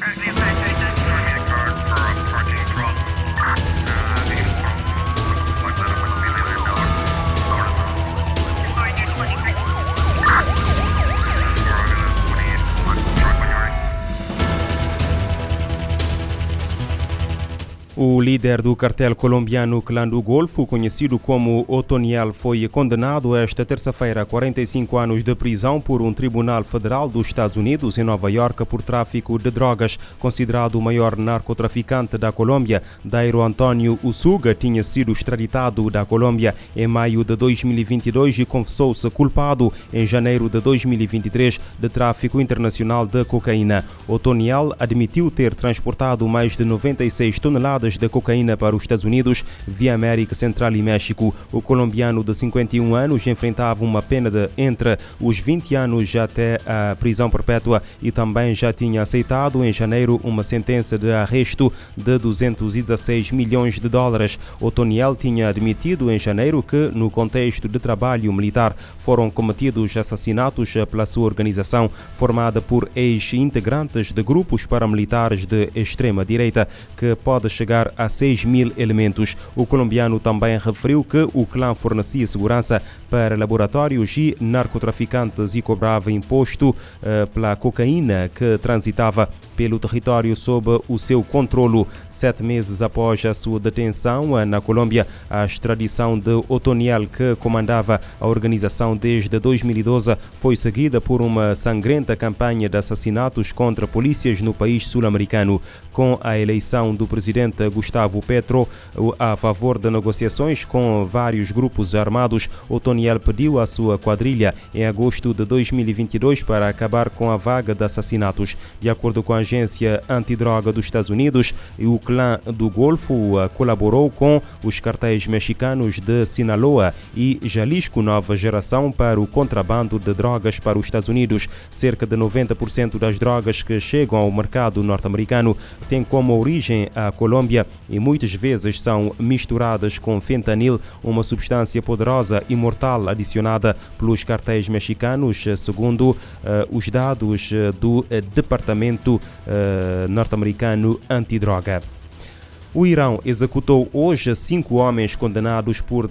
Right O líder do cartel colombiano Clã do Golfo, conhecido como Otoniel, foi condenado esta terça-feira a 45 anos de prisão por um tribunal federal dos Estados Unidos em Nova York por tráfico de drogas. Considerado o maior narcotraficante da Colômbia, Dairo Antônio Usuga tinha sido extraditado da Colômbia em maio de 2022 e confessou-se culpado em janeiro de 2023 de tráfico internacional de cocaína. Otoniel admitiu ter transportado mais de 96 toneladas de cocaína para os Estados Unidos via América Central e México. O colombiano de 51 anos enfrentava uma pena de entre os 20 anos até a prisão perpétua e também já tinha aceitado em janeiro uma sentença de arresto de 216 milhões de dólares. Otoniel tinha admitido em janeiro que, no contexto de trabalho militar, foram cometidos assassinatos pela sua organização, formada por ex-integrantes de grupos paramilitares de extrema-direita, que pode chegar chegar a 6 mil elementos. O colombiano também referiu que o clã fornecia segurança para laboratórios e narcotraficantes e cobrava imposto uh, pela cocaína que transitava pelo território sob o seu controlo. Sete meses após a sua detenção uh, na Colômbia, a extradição de Otoniel, que comandava a organização desde 2012, foi seguida por uma sangrenta campanha de assassinatos contra polícias no país sul-americano. Com a eleição do presidente Gustavo Petro a favor de negociações com vários grupos armados, Otoniel pediu à sua quadrilha em agosto de 2022 para acabar com a vaga de assassinatos. De acordo com a agência antidroga dos Estados Unidos, o clã do Golfo colaborou com os cartéis mexicanos de Sinaloa e Jalisco Nova Geração para o contrabando de drogas para os Estados Unidos. Cerca de 90% das drogas que chegam ao mercado norte-americano têm como origem a Colômbia e muitas vezes são misturadas com fentanil, uma substância poderosa e mortal adicionada pelos cartéis mexicanos, segundo uh, os dados eh, do eh, Departamento uh, norte-americano antidroga. O Irão executou hoje cinco homens condenados por eh,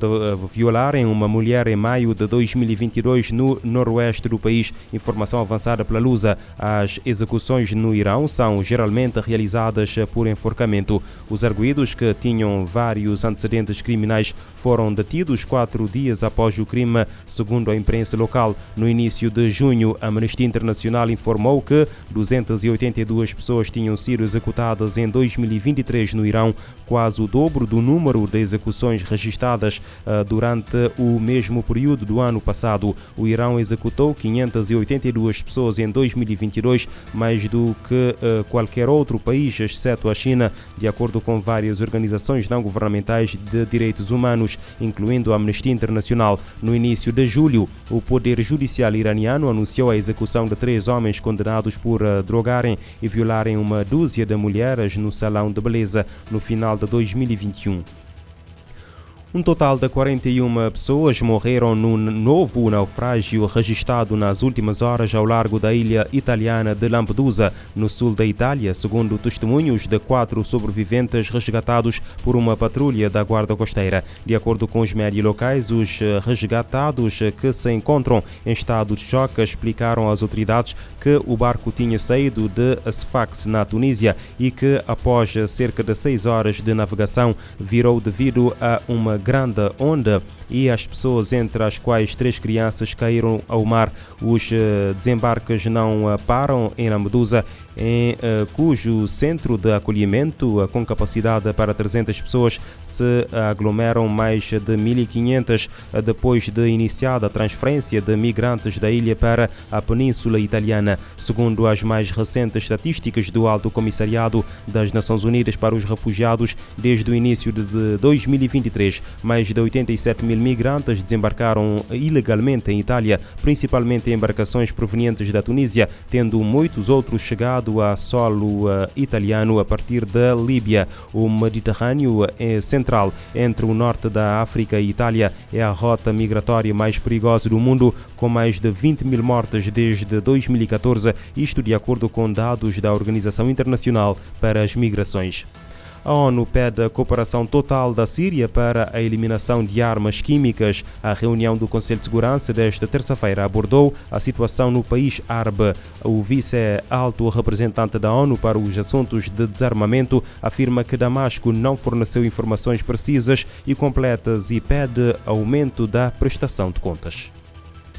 violarem uma mulher em maio de 2022 no noroeste do país. Informação avançada pela Lusa. As execuções no Irão são geralmente realizadas por enforcamento. Os arguídos, que tinham vários antecedentes criminais, foram detidos quatro dias após o crime, segundo a imprensa local. No início de junho, a Amnistia Internacional informou que 282 pessoas tinham sido executadas em 2023 no Irão quase o dobro do número de execuções registradas uh, durante o mesmo período do ano passado. O Irão executou 582 pessoas em 2022, mais do que uh, qualquer outro país, exceto a China, de acordo com várias organizações não governamentais de direitos humanos, incluindo a Amnistia Internacional. No início de julho, o Poder Judicial iraniano anunciou a execução de três homens condenados por uh, drogarem e violarem uma dúzia de mulheres no salão de beleza. No no final de 2021. Um total de 41 pessoas morreram num novo naufrágio registrado nas últimas horas ao largo da ilha italiana de Lampedusa, no sul da Itália, segundo testemunhos de quatro sobreviventes resgatados por uma patrulha da Guarda Costeira. De acordo com os médios locais, os resgatados que se encontram em estado de choque explicaram às autoridades que o barco tinha saído de Sfax, na Tunísia, e que, após cerca de seis horas de navegação, virou devido a uma grande onda e as pessoas, entre as quais três crianças, caíram ao mar. Os eh, desembarques não eh, param em Lampedusa em uh, cujo centro de acolhimento, com capacidade para 300 pessoas, se aglomeram mais de 1.500 uh, depois de iniciada a transferência de migrantes da ilha para a Península Italiana. Segundo as mais recentes estatísticas do Alto Comissariado das Nações Unidas para os Refugiados, desde o início de 2023, Mais de 87 mil migrantes desembarcaram ilegalmente em Itália, principalmente em embarcações provenientes da Tunísia, tendo muitos outros chegado a solo uh, italiano a partir da Líbia. O Mediterrâneo é central entre o norte da África e Itália é a rota migratória mais perigosa do mundo, com mais de 20 mil mortes desde 2014, isto de acordo com dados da Organização Internacional para as Migrações. A ONU pede a cooperação total da Síria para a eliminação de armas químicas. A reunião do Conselho de Segurança desta terça-feira abordou a situação no país árabe. O vice-alto representante da ONU para os assuntos de desarmamento afirma que Damasco não forneceu informações precisas e completas e pede aumento da prestação de contas.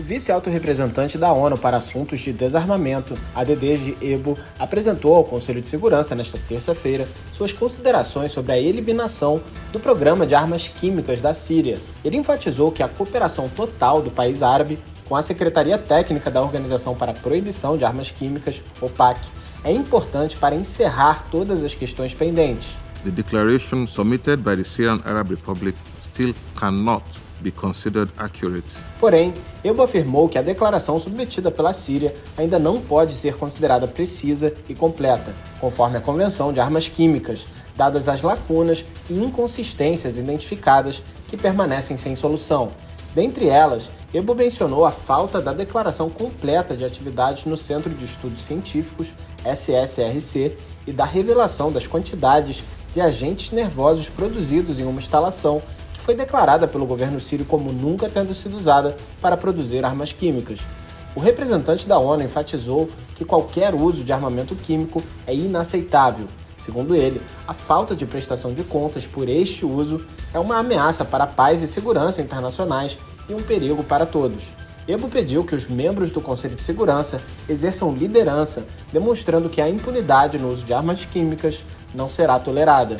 O vice-alto-representante da ONU para Assuntos de Desarmamento, ADD de EBO, apresentou ao Conselho de Segurança nesta terça-feira suas considerações sobre a eliminação do programa de armas químicas da Síria. Ele enfatizou que a cooperação total do país árabe com a Secretaria Técnica da Organização para a Proibição de Armas Químicas, OPAC, é importante para encerrar todas as questões pendentes. The declaration submitted by the Syrian Arab Republic still cannot be considered accurate. Porém, Ebo afirmou que a declaração submetida pela Síria ainda não pode ser considerada precisa e completa, conforme a Convenção de Armas Químicas, dadas as lacunas e inconsistências identificadas que permanecem sem solução. Dentre elas, Ebo mencionou a falta da declaração completa de atividades no Centro de Estudos Científicos, SSRC, e da revelação das quantidades de agentes nervosos produzidos em uma instalação foi declarada pelo governo sírio como nunca tendo sido usada para produzir armas químicas. O representante da ONU enfatizou que qualquer uso de armamento químico é inaceitável. Segundo ele, a falta de prestação de contas por este uso é uma ameaça para a paz e segurança internacionais e um perigo para todos. Ebo pediu que os membros do Conselho de Segurança exerçam liderança, demonstrando que a impunidade no uso de armas químicas não será tolerada.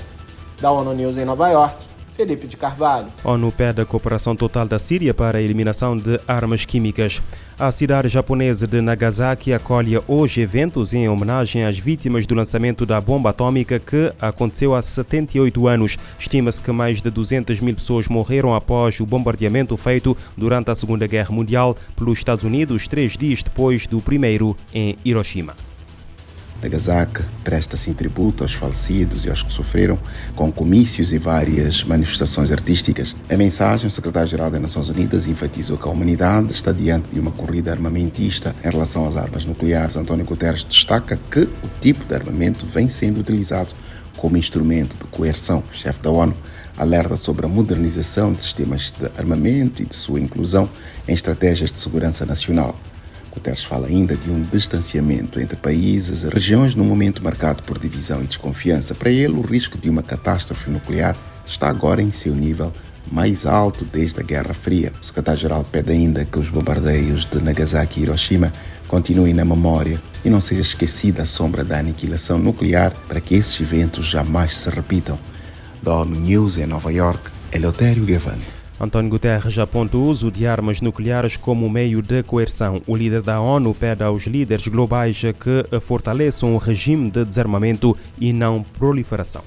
Da ONU News em Nova York, Felipe de Carvalho. ONU pede a cooperação total da Síria para a eliminação de armas químicas. A cidade japonesa de Nagasaki acolhe hoje eventos em homenagem às vítimas do lançamento da bomba atômica que aconteceu há 78 anos. Estima-se que mais de 200 mil pessoas morreram após o bombardeamento feito durante a Segunda Guerra Mundial pelos Estados Unidos, três dias depois do primeiro em Hiroshima. Nagasaki presta assim tributo aos falecidos e aos que sofreram com comícios e várias manifestações artísticas. A mensagem, o secretário-geral das Nações Unidas enfatizou que a humanidade está diante de uma corrida armamentista em relação às armas nucleares. António Guterres destaca que o tipo de armamento vem sendo utilizado como instrumento de coerção. O chefe da ONU alerta sobre a modernização de sistemas de armamento e de sua inclusão em estratégias de segurança nacional. Guterres fala ainda de um distanciamento entre países e regiões num momento marcado por divisão e desconfiança. Para ele, o risco de uma catástrofe nuclear está agora em seu nível mais alto desde a Guerra Fria. O secretário-geral pede ainda que os bombardeios de Nagasaki e Hiroshima continuem na memória e não seja esquecida a sombra da aniquilação nuclear para que esses eventos jamais se repitam. Da ONU News em Nova York, Eleutério Gavan. António Guterres aponta o uso de armas nucleares como meio de coerção. O líder da ONU pede aos líderes globais que fortaleçam o regime de desarmamento e não proliferação.